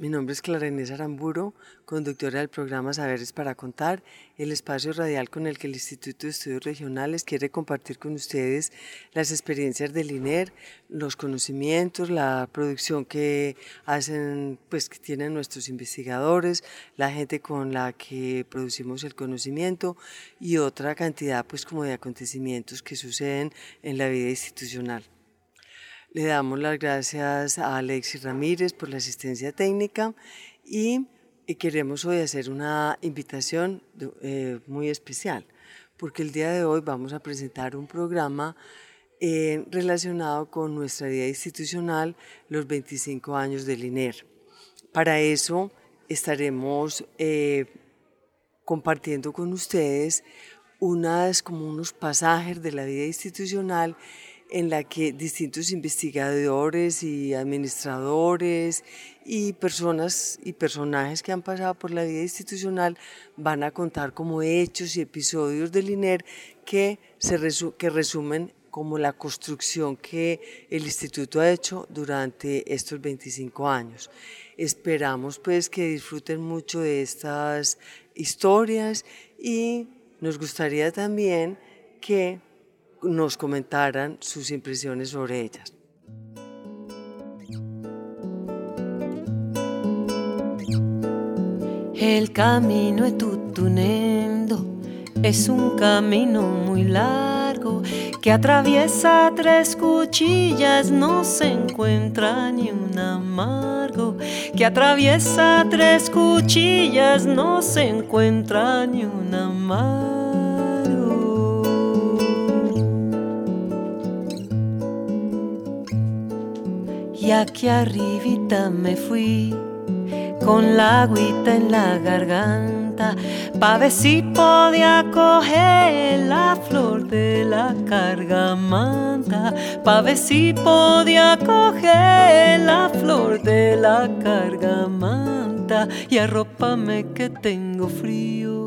Mi nombre es Clara Inés Aramburo, conductora del programa Saberes para Contar, el espacio radial con el que el Instituto de Estudios Regionales quiere compartir con ustedes las experiencias del INER, los conocimientos, la producción que hacen, pues que tienen nuestros investigadores, la gente con la que producimos el conocimiento y otra cantidad pues como de acontecimientos que suceden en la vida institucional. Le damos las gracias a Alexis Ramírez por la asistencia técnica y queremos hoy hacer una invitación eh, muy especial, porque el día de hoy vamos a presentar un programa eh, relacionado con nuestra vida institucional, los 25 años del INER. Para eso estaremos eh, compartiendo con ustedes unas, como unos pasajes de la vida institucional en la que distintos investigadores y administradores y personas y personajes que han pasado por la vida institucional van a contar como hechos y episodios del INER que, se que resumen como la construcción que el instituto ha hecho durante estos 25 años. Esperamos pues que disfruten mucho de estas historias y nos gustaría también que nos comentaran sus impresiones sobre ellas. El camino es tutunendo, es un camino muy largo que atraviesa tres cuchillas, no se encuentra ni un amargo. Que atraviesa tres cuchillas, no se encuentra ni un amargo. Y aquí arribita me fui con la agüita en la garganta pa' ver si podía coger la flor de la cargamanta pa' ver si podía coger la flor de la cargamanta y arrópame que tengo frío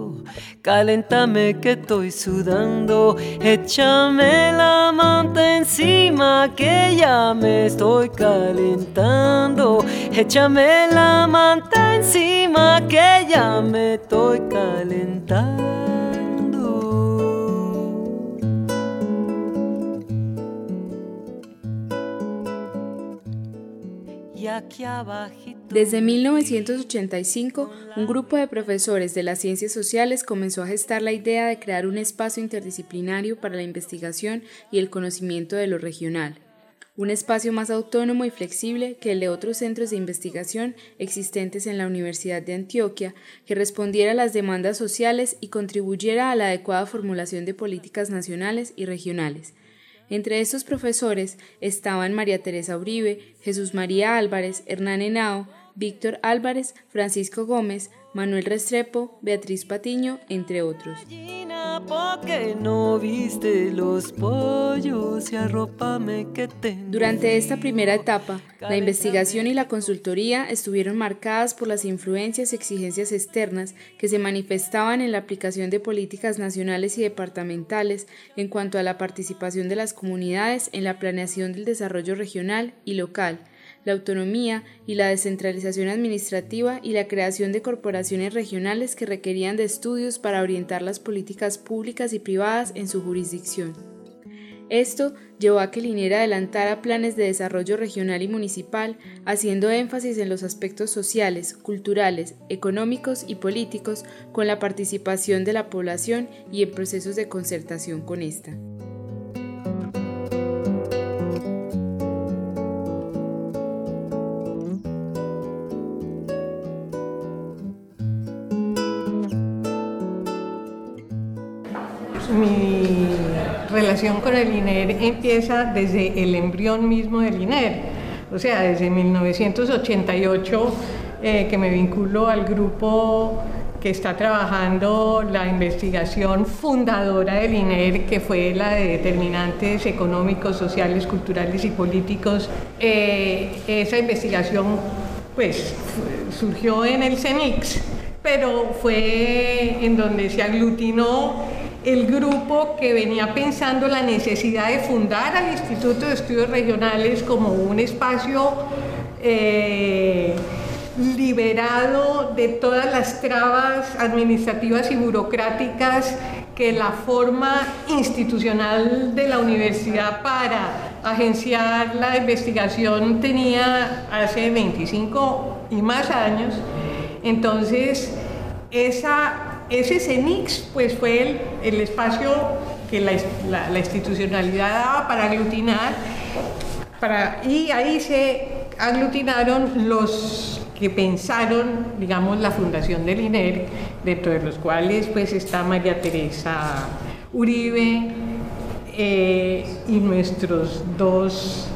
Caléntame que estoy sudando, échame la manta encima que ya me estoy calentando. Échame la manta encima que ya me estoy calentando. Y aquí abajito desde 1985, un grupo de profesores de las ciencias sociales comenzó a gestar la idea de crear un espacio interdisciplinario para la investigación y el conocimiento de lo regional, un espacio más autónomo y flexible que el de otros centros de investigación existentes en la Universidad de Antioquia, que respondiera a las demandas sociales y contribuyera a la adecuada formulación de políticas nacionales y regionales. Entre estos profesores estaban María Teresa Uribe, Jesús María Álvarez, Hernán Henao, Víctor Álvarez, Francisco Gómez, Manuel Restrepo, Beatriz Patiño, entre otros. Durante esta primera etapa, la investigación y la consultoría estuvieron marcadas por las influencias y exigencias externas que se manifestaban en la aplicación de políticas nacionales y departamentales en cuanto a la participación de las comunidades en la planeación del desarrollo regional y local, la autonomía y la descentralización administrativa y la creación de corporaciones regionales que requerían de estudios para orientar las políticas públicas y privadas en su jurisdicción. Esto llevó a que el INER adelantara planes de desarrollo regional y municipal, haciendo énfasis en los aspectos sociales, culturales, económicos y políticos con la participación de la población y en procesos de concertación con esta. Con el INER empieza desde el embrión mismo del INER, o sea, desde 1988 eh, que me vinculo al grupo que está trabajando la investigación fundadora del INER, que fue la de determinantes económicos, sociales, culturales y políticos. Eh, esa investigación pues surgió en el CENIX, pero fue en donde se aglutinó el grupo que venía pensando la necesidad de fundar al Instituto de Estudios Regionales como un espacio eh, liberado de todas las trabas administrativas y burocráticas que la forma institucional de la universidad para agenciar la investigación tenía hace 25 y más años. Entonces, esa ese CENIX pues, fue el, espacio que la, institucionalidad daba para aglutinar, y ahí se aglutinaron los que pensaron, digamos, la fundación del INER, dentro de los cuales pues está María Teresa Uribe eh, y nuestros dos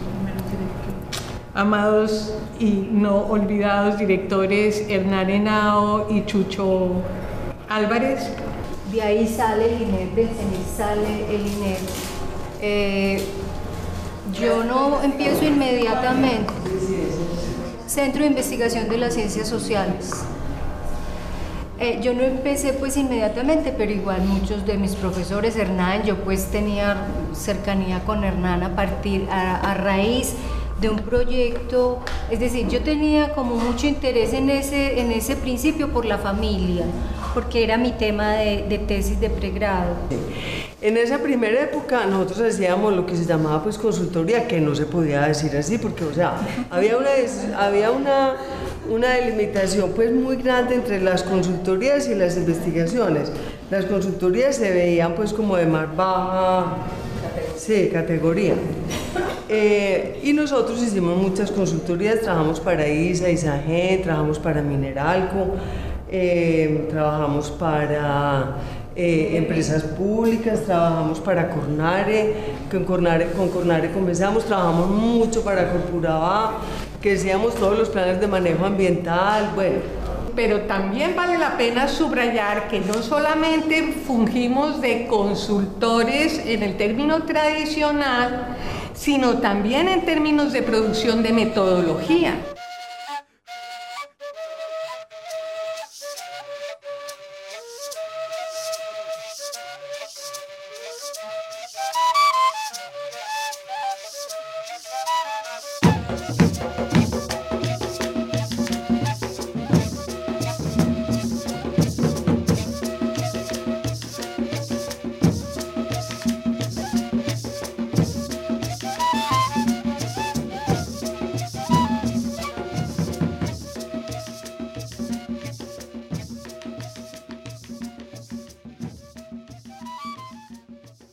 amados y no olvidados directores Hernán Henao y Chucho Álvarez. De ahí sale el INER, del sale el INER. Eh, yo no empiezo inmediatamente. Centro de Investigación de las Ciencias Sociales. Eh, yo no empecé pues inmediatamente, pero igual muchos de mis profesores, Hernán, yo pues tenía cercanía con Hernán a partir, a raíz de un proyecto, es decir, yo tenía como mucho interés en ese, en ese principio por la familia, porque era mi tema de, tesis de pregrado. En esa primera época nosotros hacíamos lo que se llamaba pues consultoría, que no se podía decir así, porque o sea, había una, había una, una delimitación pues muy grande entre las consultorías y las investigaciones. Las consultorías se veían pues como de más baja sí, categoría. Eh, y nosotros hicimos muchas consultorías, trabajamos para ISA, ISAG, trabajamos para Mineralco, eh, trabajamos para eh, empresas públicas, trabajamos para Cornare, con Cornare, con Cornare comenzamos, trabajamos mucho para Corpuraba, que hacíamos todos los planes de manejo ambiental, bueno. Pero también vale la pena subrayar que no solamente fungimos de consultores en el término tradicional, sino también en términos de producción de metodología.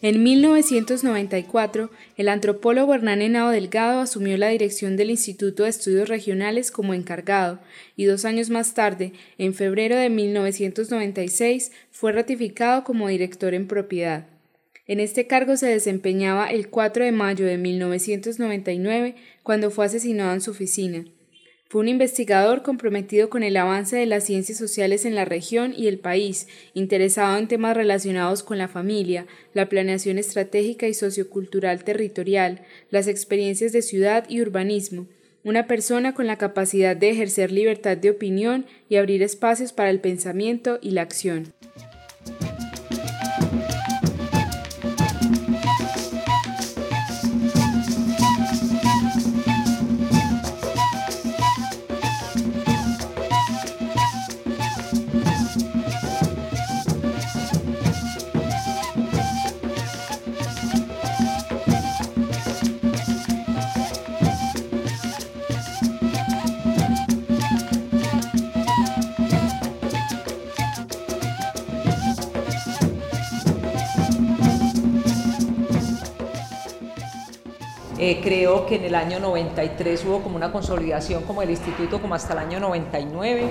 En 1994, el antropólogo Hernán Henao Delgado asumió la dirección del Instituto de Estudios Regionales como encargado y dos años más tarde, en febrero de 1996, fue ratificado como director en propiedad. En este cargo se desempeñaba el 4 de mayo de 1999, cuando fue asesinado en su oficina. Fue un investigador comprometido con el avance de las ciencias sociales en la región y el país, interesado en temas relacionados con la familia, la planeación estratégica y sociocultural territorial, las experiencias de ciudad y urbanismo, una persona con la capacidad de ejercer libertad de opinión y abrir espacios para el pensamiento y la acción. Eh, creo que en el año 93 hubo como una consolidación como el instituto como hasta el año 99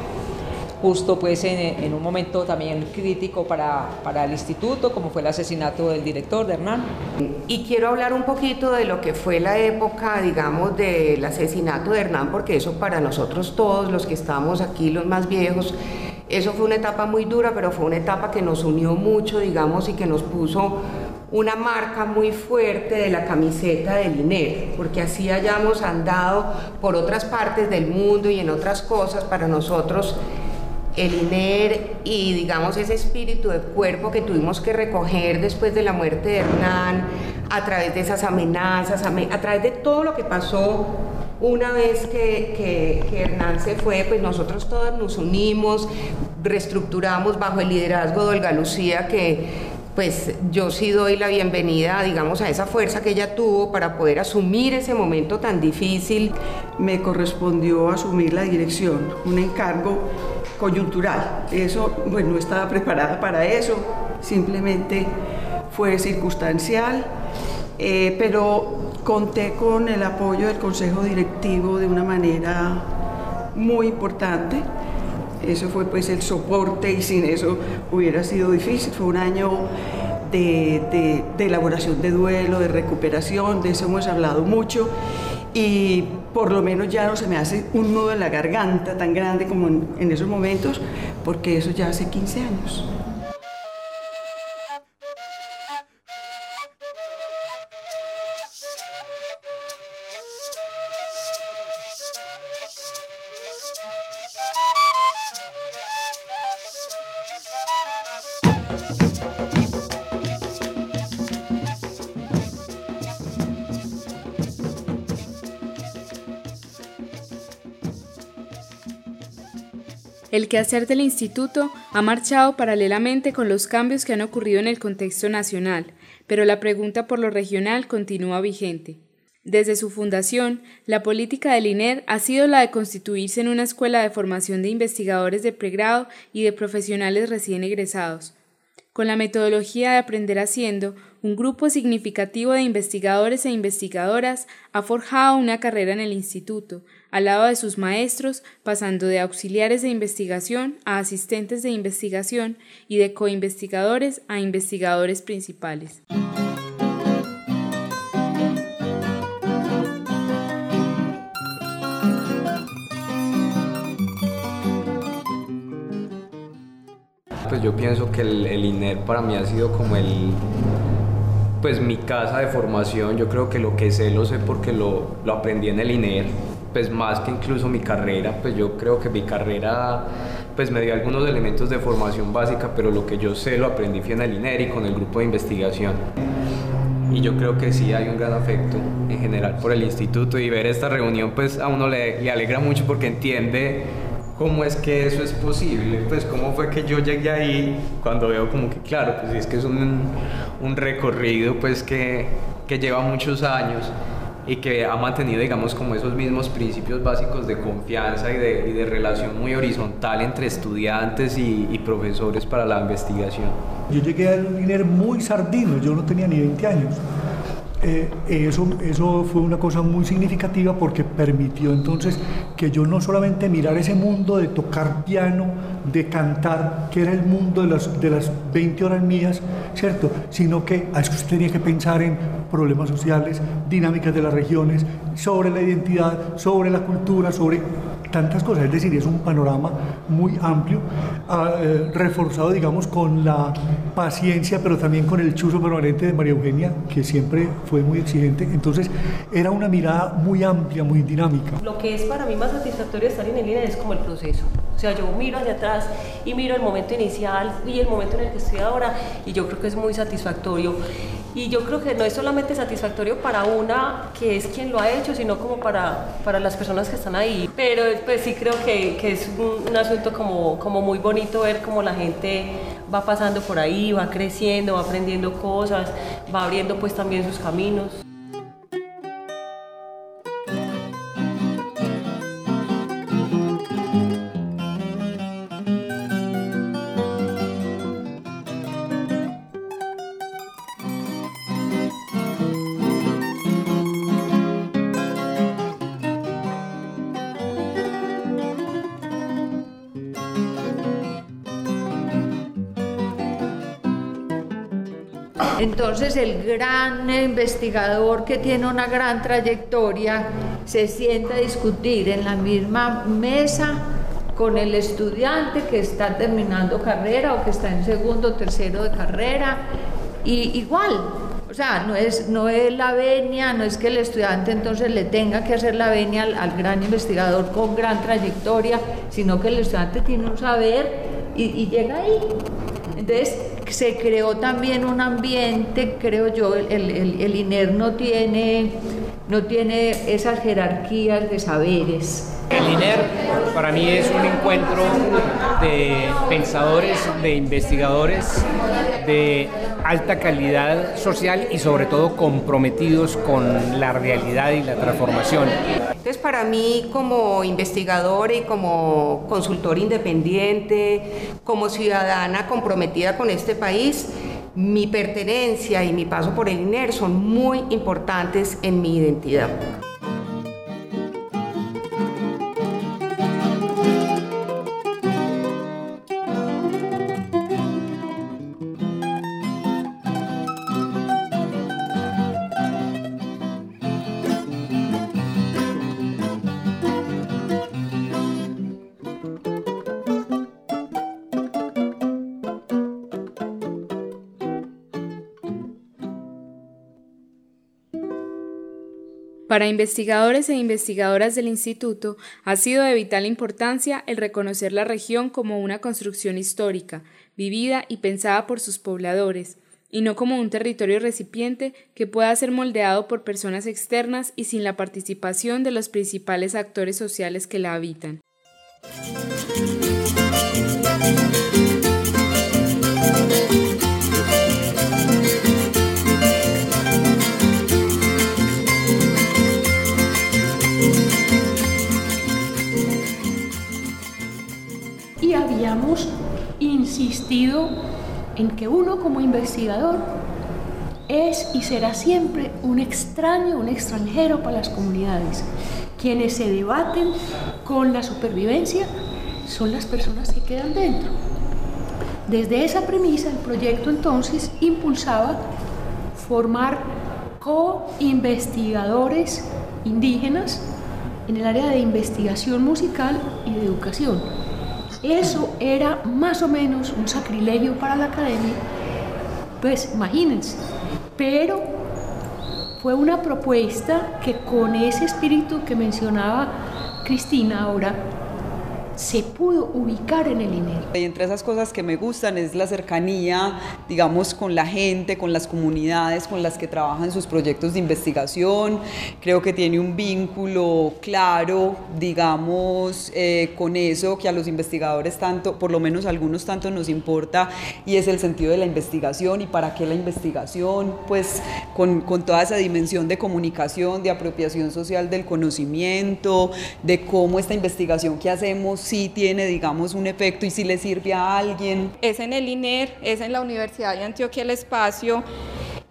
justo pues en, un momento también crítico para, para, el instituto, como fue el asesinato del director de Hernán. Y quiero hablar un poquito de lo que fue la época, digamos, del asesinato de Hernán, porque eso para nosotros todos, los que estamos aquí, los más viejos, eso fue una etapa muy dura, pero fue una etapa que nos unió mucho, digamos, y que nos puso una marca muy fuerte de la camiseta del INER, porque así hayamos andado por otras partes del mundo y en otras cosas, para nosotros el INER y digamos ese espíritu de cuerpo que tuvimos que recoger después de la muerte de Hernán, a través de esas amenazas, a, través de todo lo que pasó una vez que, que, Hernán se fue, pues nosotros todos nos unimos, reestructuramos bajo el liderazgo de Olga Lucía, que pues yo sí doy la bienvenida, digamos, a esa fuerza que ella tuvo para poder asumir ese momento tan difícil. Me correspondió asumir la dirección, un encargo coyuntural. Eso, bueno, no estaba preparada para eso, simplemente fue circunstancial, eh, pero conté con el apoyo del Consejo Directivo de una manera muy importante. Eso fue pues el soporte y sin eso hubiera sido difícil. Fue un año de, de elaboración de duelo, de recuperación, de eso hemos hablado mucho y por lo menos ya no se me hace un nudo en la garganta tan grande como en, esos momentos, porque eso ya hace 15 años. El quehacer del instituto ha marchado paralelamente con los cambios que han ocurrido en el contexto nacional, pero la pregunta por lo regional continúa vigente. Desde su fundación, la política del INER ha sido la de constituirse en una escuela de formación de investigadores de pregrado y de profesionales recién egresados. Con la metodología de aprender haciendo, un grupo significativo de investigadores e investigadoras ha forjado una carrera en el instituto, al lado de sus maestros, pasando de auxiliares de investigación a asistentes de investigación y de coinvestigadores a investigadores principales. Pues yo pienso que el, INER para mí ha sido como el, pues mi casa de formación, yo creo que lo que sé lo sé porque lo, lo aprendí en el INER pues más que incluso mi carrera, pues yo creo que mi carrera pues me dio algunos elementos de formación básica, pero lo que yo sé lo aprendí en el INERI con el grupo de investigación. Y yo creo que sí hay un gran afecto en general por el instituto y ver esta reunión pues a uno le, le alegra mucho porque entiende cómo es que eso es posible, pues cómo fue que yo llegué ahí cuando veo como que claro, pues es que es un, un recorrido pues que, que lleva muchos años y que ha mantenido, digamos, como esos mismos principios básicos de confianza y de, y de relación muy horizontal entre estudiantes y, profesores para la investigación. Yo llegué al INER muy sardino, yo no tenía ni 20 años. Eh, eso, eso fue una cosa muy significativa porque permitió entonces que yo no solamente mirar ese mundo de tocar piano, de cantar, que era el mundo de las, de las 20 horas mías, ¿cierto? Sino que a eso tenía que pensar en problemas sociales, dinámicas de las regiones, sobre la identidad, sobre la cultura, sobre tantas cosas, es decir, es un panorama muy amplio, ah, eh, reforzado, digamos, con la paciencia, pero también con el chuzo permanente de María Eugenia, que siempre fue muy exigente. Entonces, era una mirada muy amplia, muy dinámica. Lo que es para mí más satisfactorio estar en el INE es como el proceso. O sea, yo miro hacia atrás y miro el momento inicial y el momento en el que estoy ahora, y yo creo que es muy satisfactorio. Y yo creo que no es solamente satisfactorio para una que es quien lo ha hecho, sino como para, para las personas que están ahí. Pero pues sí creo que, que es un, asunto como, como muy bonito ver cómo la gente va pasando por ahí, va creciendo, va aprendiendo cosas, va abriendo pues también sus caminos. Entonces el gran investigador que tiene una gran trayectoria se sienta a discutir en la misma mesa con el estudiante que está terminando carrera o que está en segundo o tercero de carrera y igual o sea, no es, no es la venia, no es que el estudiante entonces le tenga que hacer la venia al, gran investigador con gran trayectoria, sino que el estudiante tiene un saber y llega ahí. Entonces se creó también un ambiente, creo yo, el, INER no tiene, no tiene esas jerarquías de saberes. El INER para mí es un encuentro de pensadores, de investigadores de alta calidad social y sobre todo comprometidos con la realidad y la transformación. Entonces para mí como investigadora y como consultor independiente, como ciudadana comprometida con este país, mi pertenencia y mi paso por el INER son muy importantes en mi identidad. Para investigadores e investigadoras del instituto ha sido de vital importancia el reconocer la región como una construcción histórica, vivida y pensada por sus pobladores, y no como un territorio recipiente que pueda ser moldeado por personas externas y sin la participación de los principales actores sociales que la habitan. Y habíamos insistido en que uno como investigador es y será siempre un extraño, un extranjero para las comunidades. Quienes se debaten con la supervivencia son las personas que quedan dentro. Desde esa premisa, el proyecto entonces impulsaba formar co-investigadores indígenas en el área de investigación musical y de educación. Eso era más o menos un sacrilegio para la academia, pues imagínense, pero fue una propuesta que con ese espíritu que mencionaba Cristina ahora, se pudo ubicar en el INER. Y entre esas cosas que me gustan es la cercanía, digamos, con la gente, con las comunidades con las que trabajan sus proyectos de investigación. Creo que tiene un vínculo claro, digamos, eh, con eso que a los investigadores tanto, por lo menos algunos tanto nos importa, y es el sentido de la investigación y para qué la investigación, pues con, con toda esa dimensión de comunicación, de apropiación social del conocimiento, de cómo esta investigación que hacemos sí tiene, digamos, un efecto y si le sirve a alguien. Es en el INER, es en la Universidad de Antioquia el espacio,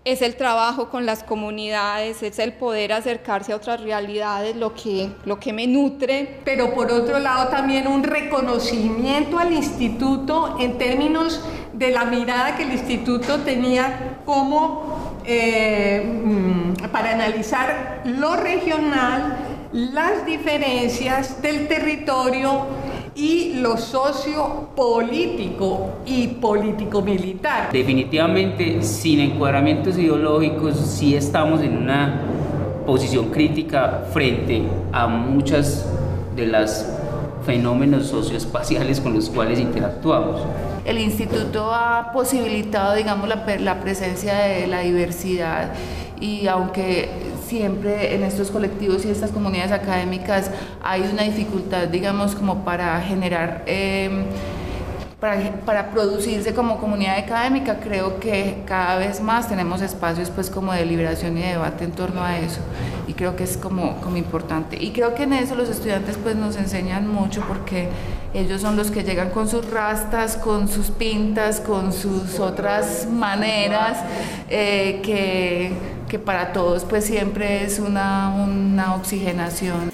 es el trabajo con las comunidades, es el poder acercarse a otras realidades, lo que, lo que me nutre. Pero por otro lado también un reconocimiento al instituto en términos de la mirada que el instituto tenía como eh, mm, para analizar lo regional, las diferencias del territorio y lo sociopolítico y político-militar. Definitivamente, sin encuadramientos ideológicos, sí estamos en una posición crítica frente a muchas de las fenómenos socioespaciales con los cuales interactuamos. El instituto ha posibilitado, digamos, la, la presencia de la diversidad y aunque siempre en estos colectivos y estas comunidades académicas hay una dificultad, digamos, como para generar... Eh, para, para, producirse como comunidad académica, creo que cada vez más tenemos espacios pues como de liberación y de debate en torno a eso. Y creo que es como, como importante. Y creo que en eso los estudiantes pues nos enseñan mucho porque ellos son los que llegan con sus rastas, con sus pintas, con sus otras maneras eh, que, que, para todos pues siempre es una, una oxigenación.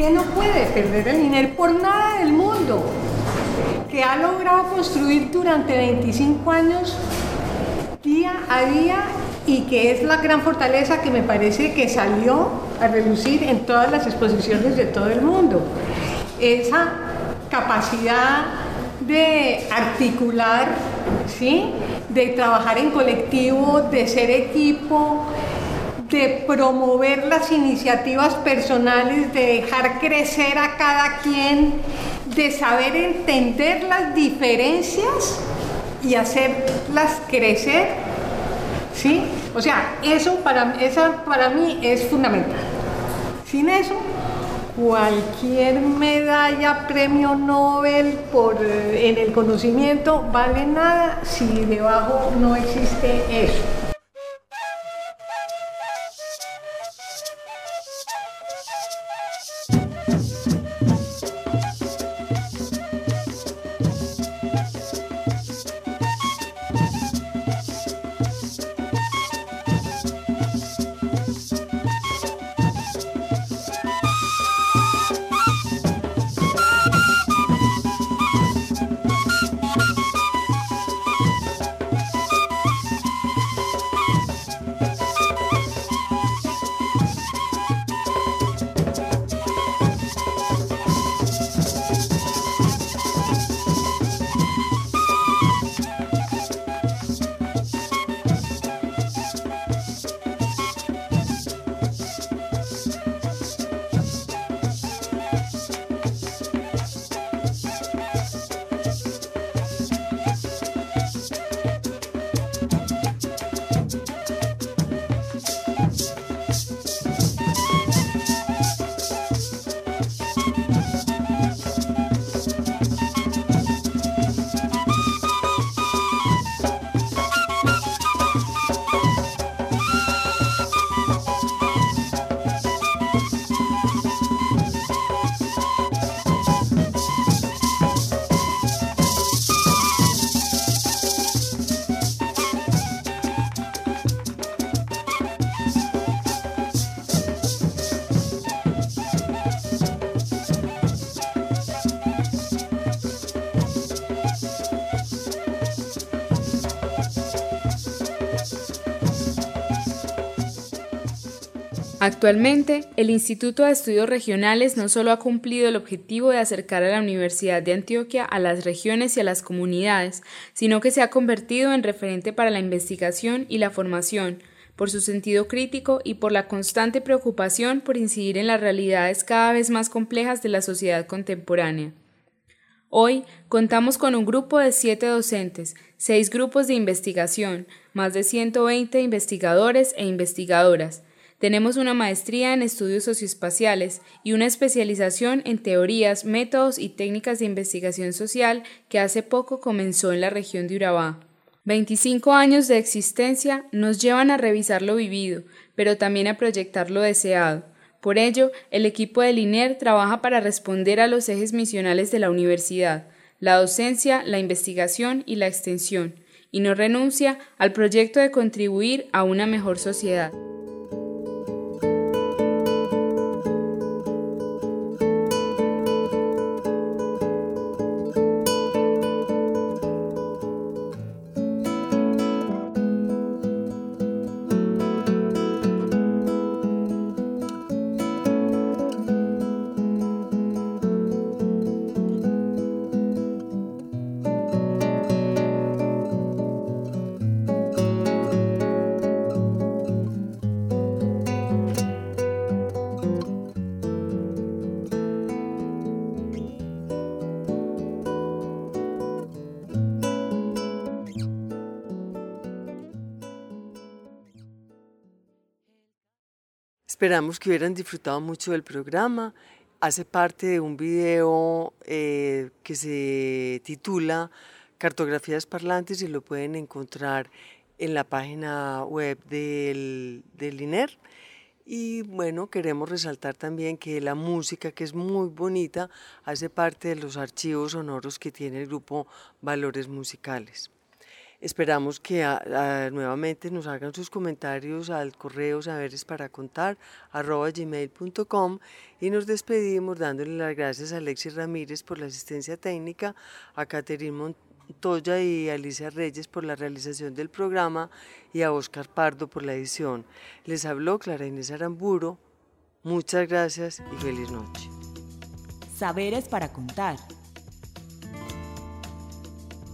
Que no puede perder el INER por nada del mundo, que ha logrado construir durante 25 años día a día y que es la gran fortaleza que me parece que salió a relucir en todas las exposiciones de todo el mundo. Esa capacidad de articular, ¿sí? de trabajar en colectivo, de ser equipo, de promover las iniciativas personales, de dejar crecer a cada quien, de saber entender las diferencias y hacerlas crecer. ¿Sí? O sea, eso para, esa para mí es fundamental. Sin eso, cualquier medalla, premio Nobel por, eh, en el conocimiento vale nada si debajo no existe eso. Actualmente, el Instituto de Estudios Regionales no solo ha cumplido el objetivo de acercar a la Universidad de Antioquia a las regiones y a las comunidades, sino que se ha convertido en referente para la investigación y la formación, por su sentido crítico y por la constante preocupación por incidir en las realidades cada vez más complejas de la sociedad contemporánea. Hoy contamos con un grupo de siete docentes, seis grupos de investigación, más de 120 investigadores e investigadoras, tenemos una maestría en estudios socioespaciales y una especialización en teorías, métodos y técnicas de investigación social que hace poco comenzó en la región de Urabá. 25 años de existencia nos llevan a revisar lo vivido, pero también a proyectar lo deseado. Por ello, el equipo del INER trabaja para responder a los ejes misionales de la universidad, la docencia, la investigación y la extensión, y no renuncia al proyecto de contribuir a una mejor sociedad. Esperamos que hubieran disfrutado mucho del programa. Hace parte de un video eh, que se titula Cartografías Parlantes y lo pueden encontrar en la página web del, del INER. Y bueno, queremos resaltar también que la música, que es muy bonita, hace parte de los archivos sonoros que tiene el grupo Valores Musicales. Esperamos que nuevamente nos hagan sus comentarios al correo saberes para contar y nos despedimos dándole las gracias a Alexis Ramírez por la asistencia técnica, a Caterine Montoya y Alicia Reyes por la realización del programa y a Oscar Pardo por la edición. Les habló Clara Inés Aramburo. Muchas gracias y feliz noche. Saberes para contar